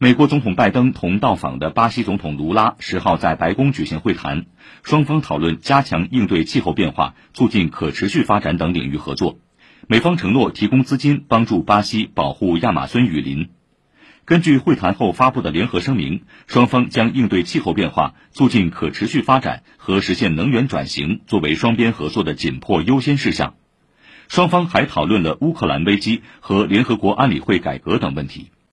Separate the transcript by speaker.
Speaker 1: 美国总统拜登同到访的巴西总统卢拉十号在白宫举行会谈双方讨论加强应对气候变化促进可持续发展等领域合作。美方承诺提供资金帮助巴西保护亚马孙雨林。根据会谈后发布的联合声明双方将应对气候变化促进可持续发展和实现能源转型作为双边合作的紧迫优先事项。双方还讨论了乌克兰危机和联合国安理会改革等问题。